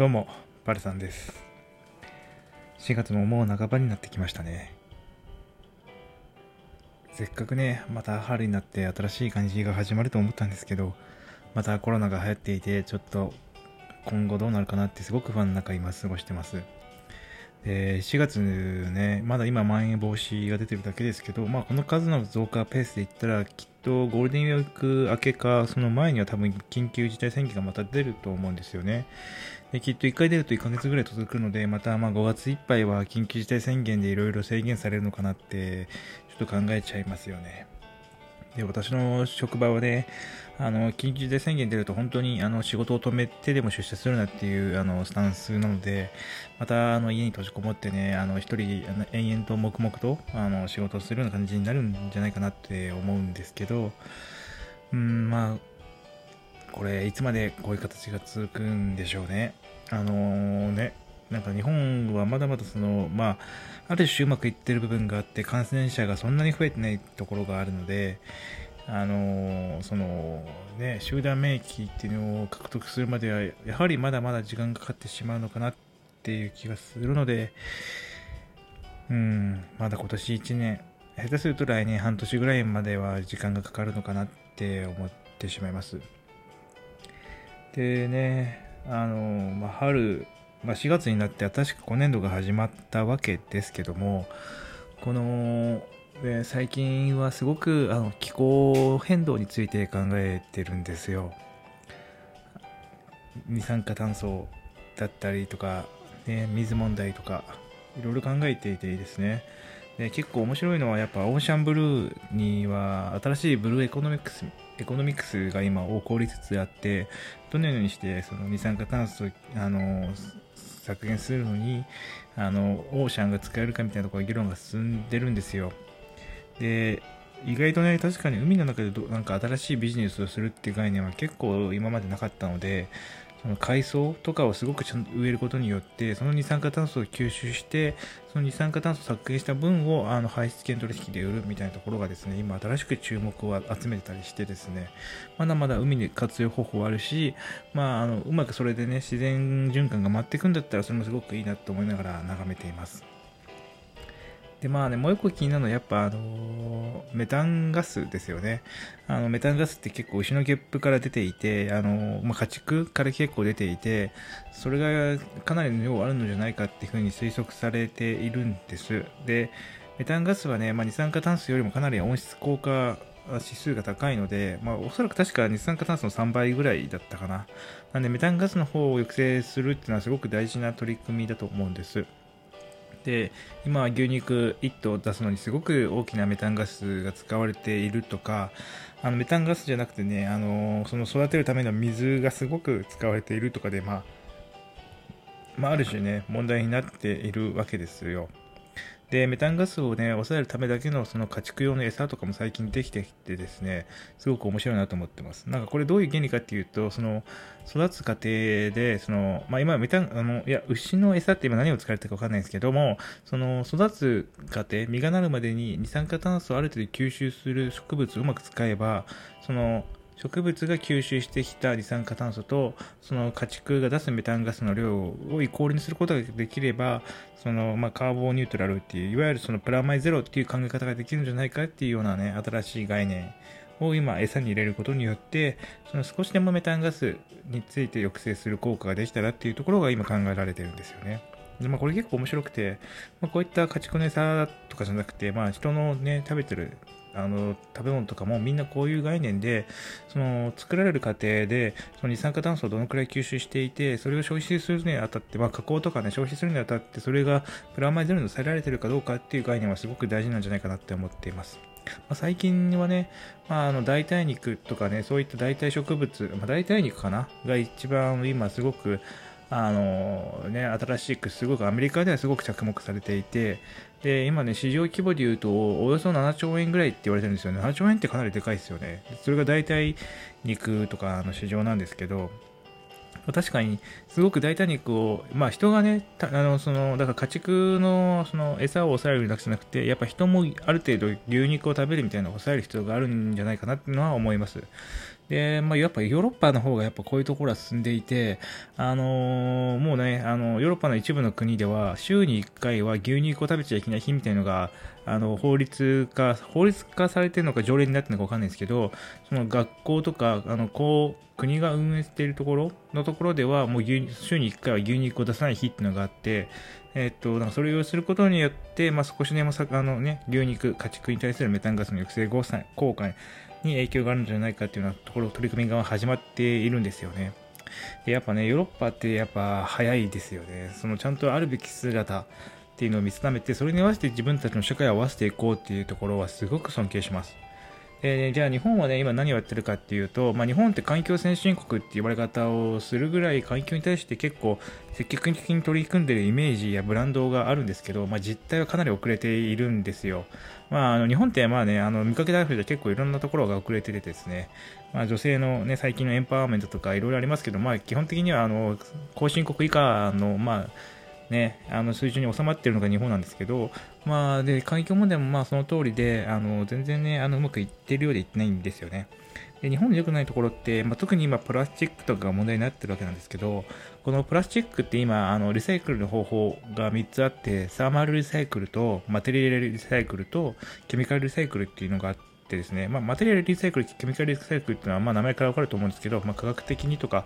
どうも、バルさんです。4月ももう半ばになってきましたね。せっかくね、また春になって新しい感じが始まると思ったんですけど、またコロナが流行っていて、ちょっと今後どうなるかなってすごく不安の中今過ごしてます。で、4月ね、まだ今まん延防止が出てるだけですけど、まあこの数の増加ペースで言ったら、きっとゴールデンウィーク明けか、その前には多分緊急事態宣言がまた出ると思うんですよね。できっと1回出ると1ヶ月ぐらい続くので、またま5月いっぱいは緊急事態宣言でいろいろ制限されるのかなって、ちょっと考えちゃいますよね。で、私の職場はね、あの、緊急事態宣言出ると本当にあの仕事を止めてでも出社するなっていうあのスタンスなので、またあの家に閉じこもってね、あの一人あの延々と黙々とあの仕事をするような感じになるんじゃないかなって思うんですけど、うん、まあ、これいつまでこういう形が続くんでしょうね。あのね、なんか日本はまだまだその、まあ、ある種うまくいってる部分があって、感染者がそんなに増えてないところがあるので、あのそのね、集団免疫っていうのを獲得するまでは、やはりまだまだ時間がかかってしまうのかなっていう気がするので、うん、まだ今年1年、下手すると来年半年ぐらいまでは時間がかかるのかなって思ってしまいます。でね、あの、まあ、春、まあ、4月になって新しく今年度が始まったわけですけども、この、最近はすごくあの気候変動について考えてるんですよ。二酸化炭素だったりとか、ね、水問題とか、いろいろ考えていていいですね。で結構面白いのはやっぱ ocean blue には新しい blue economics economics が今起こりつつあってどのようにしてその二酸化炭素あの削減するのにあの ocean が使えるかみたいなところ議論が進んでるんですよ。で意外とね確かに海の中でどなんか新しいビジネスをするっていう概念は結構今までなかったのでその海藻とかをすごくちゃんと植えることによってその二酸化炭素を吸収してその二酸化炭素を削減した分をあの排出権取引で売るみたいなところがですね今新しく注目を集めてたりしてですねまだまだ海で活用方法はあるし、まあ、あのうまくそれでね自然循環が回っていくんだったらそれもすごくいいなと思いながら眺めています。でまあね、もう一個気になるのはやっぱあのメタンガスですよね。あのメタンガスって結構牛のゲップから出ていて、あのまあ、家畜から結構出ていて、それがかなりの量あるのじゃないかっていうふうに推測されているんです。で、メタンガスはね、まあ、二酸化炭素よりもかなり温室効果指数が高いので、まあ、おそらく確か二酸化炭素の3倍ぐらいだったかな。なんでメタンガスの方を抑制するっていうのはすごく大事な取り組みだと思うんです。で今牛肉1頭出すのにすごく大きなメタンガスが使われているとかあのメタンガスじゃなくてねあのその育てるための水がすごく使われているとかで、まあ、まあある種ね問題になっているわけですよ。でメタンガスをね抑えるためだけのその家畜用の餌とかも最近できてきてですねすごく面白いなと思ってます。なんかこれどういう原理かっていうとその育つ過程でその、まあ、今メタンあのいや牛の餌って今何を使われてるか分かんないんですけどもその育つ過程実がなるまでに二酸化炭素をある程度吸収する植物をうまく使えばその植物が吸収してきた二酸化炭素とその家畜が出すメタンガスの量をイコールにすることができればその、まあ、カーボンニュートラルっていういわゆるそのプラマイゼロっていう考え方ができるんじゃないかっていうようなね新しい概念を今餌に入れることによってその少しでもメタンガスについて抑制する効果ができたらっていうところが今考えられてるんですよね。でまあ、これ結構面白くて、まあ、こういった家畜の餌とかじゃなくて、まあ、人のね食べてるあの食べ物とかもみんなこういう概念でその作られる過程でその二酸化炭素をどのくらい吸収していてそれを消費するにあたって、まあ、加工とかね消費するにあたってそれがプラマイゼロに抑えられてるかどうかっていう概念はすごく大事なんじゃないかなって思っています。ま、最近はね、まあ、あの代替肉とかねそういった代替植物、まあ、代替肉かな？が一番今すごくあのね、新しくすごくアメリカではすごく着目されていて、で、今ね、市場規模で言うと、およそ7兆円ぐらいって言われてるんですよね。7兆円ってかなりでかいですよね。それが大体肉とかの市場なんですけど、確かにすごく代替肉を、まあ、人がね、あのそのだから家畜のその餌を抑えるだけじゃなくて、やっぱ人もある程度牛肉を食べるみたいなのを抑える必要があるんじゃないかなっていうのは思います。で、まあ、やっぱヨーロッパの方がやっぱこういうところは進んでいて、あのー、もうね、あの、ヨーロッパの一部の国では、週に1回は牛肉を食べちゃいけない日みたいなのが、あの、法律化、法律化されてるのか条例になってるのかわかんないですけど、その学校とか、あの、こう、国が運営しているところのところでは、もう牛週に1回は牛肉を出さない日っていうのがあって、えっと、なんかそれをすることによって、まあ、少しでもさあの、ね、牛肉、家畜に対するメタンガスの抑制効果に影響があるんじゃないかっていうようなところ、取り組みが始まっているんですよね。でやっぱね、ヨーロッパってやっぱ早いですよね。そのちゃんとあるべき姿っていうのを見定めて、それに合わせて自分たちの社会を合わせていこうっていうところはすごく尊敬します。でじゃあ日本はね、今何をやってるかっていうと、まあ、日本って環境先進国って言われ方をするぐらい環境に対して結構積極的に取り組んでるイメージやブランドがあるんですけど、まあ、実態はかなり遅れているんですよ。まあ、あの日本ってまあね、あの見かけたで結構いろんなところが遅れててですね、まあ、女性のね、最近のエンパワーメントとかいろいろありますけど、まあ、基本的にはあの後進国以下の、まあ、ね、あの水準に収まってるのが日本なんですけど、まあ、で環境問題もまあその通りで、あの全然ね、あのうまくいってるようでいってないんですよね。で日本で良くないところって、まあ、特に今プラスチックとかが問題になってるわけなんですけど、このプラスチックって今、あのリサイクルの方法が3つあって、サーマルリサイクルとマテリアルリサイクルとケミカルリサイクルっていうのがあって、ってですね、まあ、マテリアルリサイクル、ケミカルリサイクルっていうのは、まあ、名前からわかると思うんですけど、まあ、科学的にとか、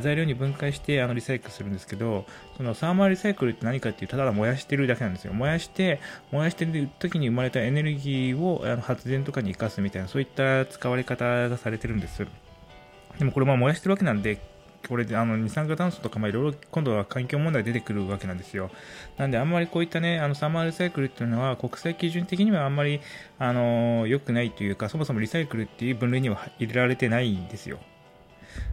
材料に分解してあのリサイクルするんですけど、そのサーマルリサイクルって何かっていう、ただ燃やしてるだけなんですよ。燃やして、燃やしてる時に生まれたエネルギーをあの発電とかに生かすみたいな、そういった使われ方がされてるんです。でもこれまあ燃やしてるわけなんで、これであの二酸化炭素とかいろいろ今度は環境問題出てくるわけなんですよ。なんであんまりこういったね、あのサマーリサイクルっていうのは国際基準的にはあんまりあの良くないというか、そもそもリサイクルっていう分類には入れられてないんですよ。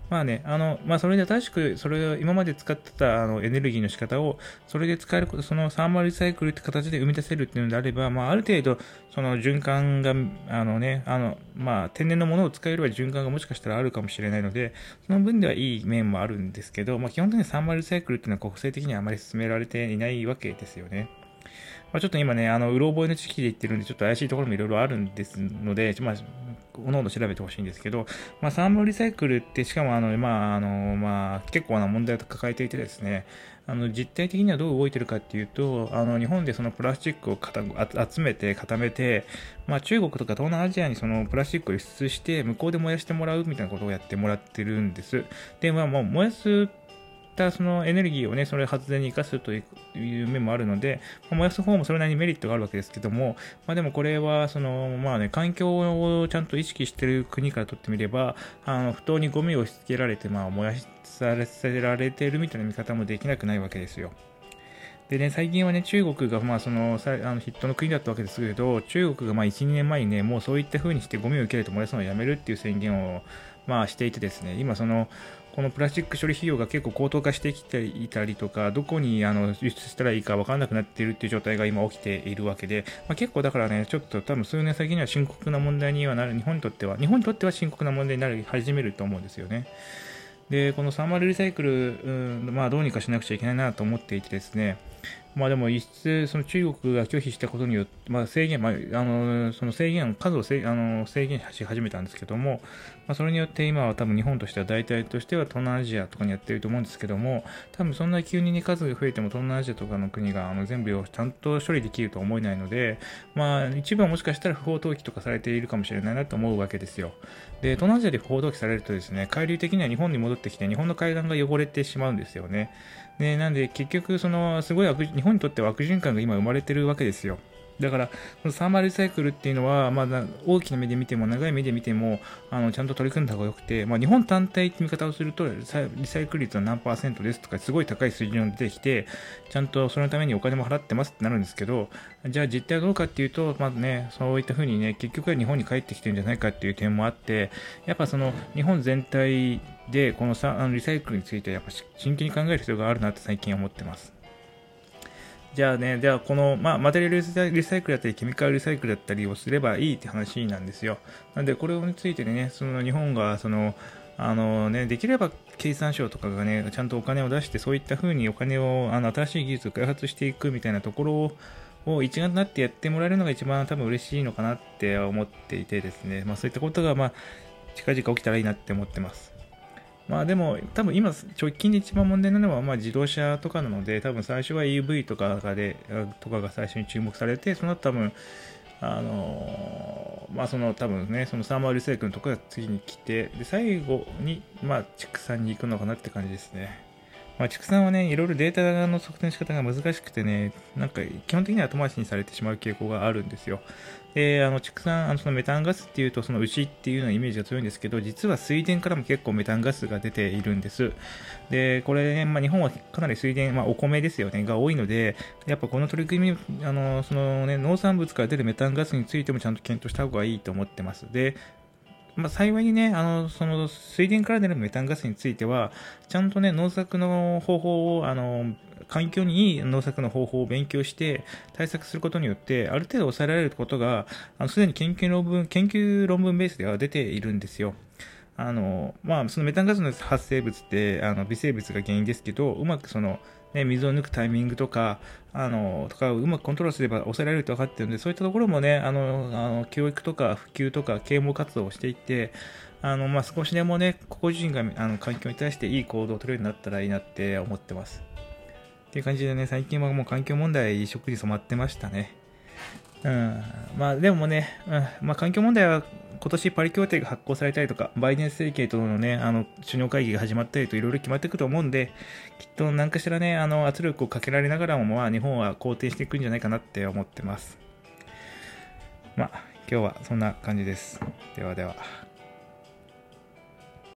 まあね、あの、まあそれで正しく、それを今まで使ってたあのエネルギーの仕方を、それで使えること、そのサーマルリサイクルって形で生み出せるっていうのであれば、まあある程度、その循環が、あのね、あの、まあ天然のものを使えれば循環がもしかしたらあるかもしれないので、その分ではいい面もあるんですけど、まあ基本的にサーマルリサイクルっていうのは国際的にはあまり進められていないわけですよね。まあ、ちょっと今ね、あの、うろ覚えの知識で言ってるんで、ちょっと怪しいところもいろいろあるんですので、まあ、おのおの調べてほしいんですけど、まあ、サーモリサイクルって、しかもあの、まあ、あの、まあ、結構な問題を抱えていてですね、あの、実態的にはどう動いてるかっていうと、あの、日本でそのプラスチックを集めて固めて、まあ、中国とか東南アジアにそのプラスチックを輸出して、向こうで燃やしてもらうみたいなことをやってもらってるんです。で、まあ、もう燃やすったそのエネルギーをね、それ発電に生かすという面もあるので、まあ、燃やす方もそれなりにメリットがあるわけですけども、まあでもこれは、その、まあね、環境をちゃんと意識している国からとってみれば、あの、不当にゴミを押し付けられて、まあ、燃やさせられているみたいな見方もできなくないわけですよ。でね、最近はね、中国が、まあ、その、あのヒットの国だったわけですけど、中国が、まあ、1、2年前にね、もうそういった風にしてゴミを受けると燃やすのをやめるっていう宣言を、まあ、していてですね、今、その、このプラスチック処理費用が結構高騰化してきていたりとか、どこにあの輸出したらいいか分からなくなっているっていう状態が今起きているわけで、まあ、結構だからね、ちょっと多分数年先には深刻な問題にはなる、日本にとっては、日本にとっては深刻な問題になり始めると思うんですよね。で、このサーマルリサイクル、うん、まあどうにかしなくちゃいけないなと思っていてですね、まあでも、一質、その中国が拒否したことによって、まあ制限、まあ、あの、その制限、数を制あの制限し始めたんですけども、まあそれによって今は多分日本としては大体としては東南アジアとかにやってると思うんですけども、多分そんな急に、数が増えても東南アジアとかの国があの全部をちゃんと処理できるとは思えないので、まあ一部はもしかしたら不法投棄とかされているかもしれないなと思うわけですよ。で、東南アジアで不法投棄されるとですね、海流的には日本に戻ってきて、日本の海岸が汚れてしまうんですよね。で、なんで結局、その、すごい日本本にとっては悪循環が今生まれてるわけですよ。だから、このサーマルリサイクルっていうのは、まあ、大きな目で見ても、長い目で見ても、あの、ちゃんと取り組んだ方が良くて、まあ、日本単体って見方をすると、リサイクル率は何パーセントですとか、すごい高い水準が出てきて、ちゃんとそのためにお金も払ってますってなるんですけど、じゃあ実態はどうかっていうと、まあね、そういった風にね、結局は日本に帰ってきてるんじゃないかっていう点もあって、やっぱその、日本全体で、このさあのリサイクルについて、やっぱ真剣に考える必要があるなって最近思ってます。じゃあね、じゃあこの、まあ、マテリアルリサイクルだったり、ケミカルリサイクルだったりをすればいいって話なんですよ。なんで、これについてね、その日本が、その、あのね、できれば経産省とかがね、ちゃんとお金を出して、そういった風にお金を、あの、新しい技術を開発していくみたいなところを、一丸となってやってもらえるのが一番多分嬉しいのかなって思っていてですね、まあそういったことが、まあ、近々起きたらいいなって思ってます。まあでも、多分今、直近で一番問題なのは、まあ自動車とかなので、多分最初は EV とかで、とかが最初に注目されて、その後多分、あのまあその多分ね、そのサーマールセイクのとこが次に来て、で、最後に、まあ畜産に行くのかなって感じですね。まあ、畜産はね、いろいろデータの測定の仕方が難しくてね、なんか基本的には後回しにされてしまう傾向があるんですよ。で、あの畜産、あのそのメタンガスっていうと、その牛っていうようなイメージが強いんですけど、実は水田からも結構メタンガスが出ているんです。で、これ、ね、まあ、日本はかなり水田、まあ、お米ですよね、が多いので、やっぱこの取り組み、あの、そのね、農産物から出るメタンガスについてもちゃんと検討した方がいいと思ってます。で、まあ、幸いにね、あの、その水田から出るメタンガスについては、ちゃんとね、農作の方法を、あの、環境にいい農作の方法を勉強して対策することによって、ある程度抑えられることが、あの、すでに研究論文、研究論文ベースでは出ているんですよ。あの、まあ、そのメタンガスの発生物って、あの、微生物が原因ですけど、うまくその、ね、水を抜くタイミングとか、あの、とかうまくコントロールすれば抑えられると分かってるんで、そういったところもね、あの、あの教育とか普及とか啓蒙活動をしていって、あの、まあ、少しでもね、個々人があの環境に対していい行動を取れるようになったらいいなって思ってます。っていう感じでね、最近はもう環境問題、食事染まってましたね。うん。まあ、でもね、うん、まあ、環境問題は今年パリ協定が発行されたりとか、バイデン政権とのね、あの、首脳会議が始まったりといろいろ決まっていくと思うんで、きっと何かしらね、あの、圧力をかけられながらも、まあ、日本は肯定していくんじゃないかなって思ってます。まあ、今日はそんな感じです。ではでは。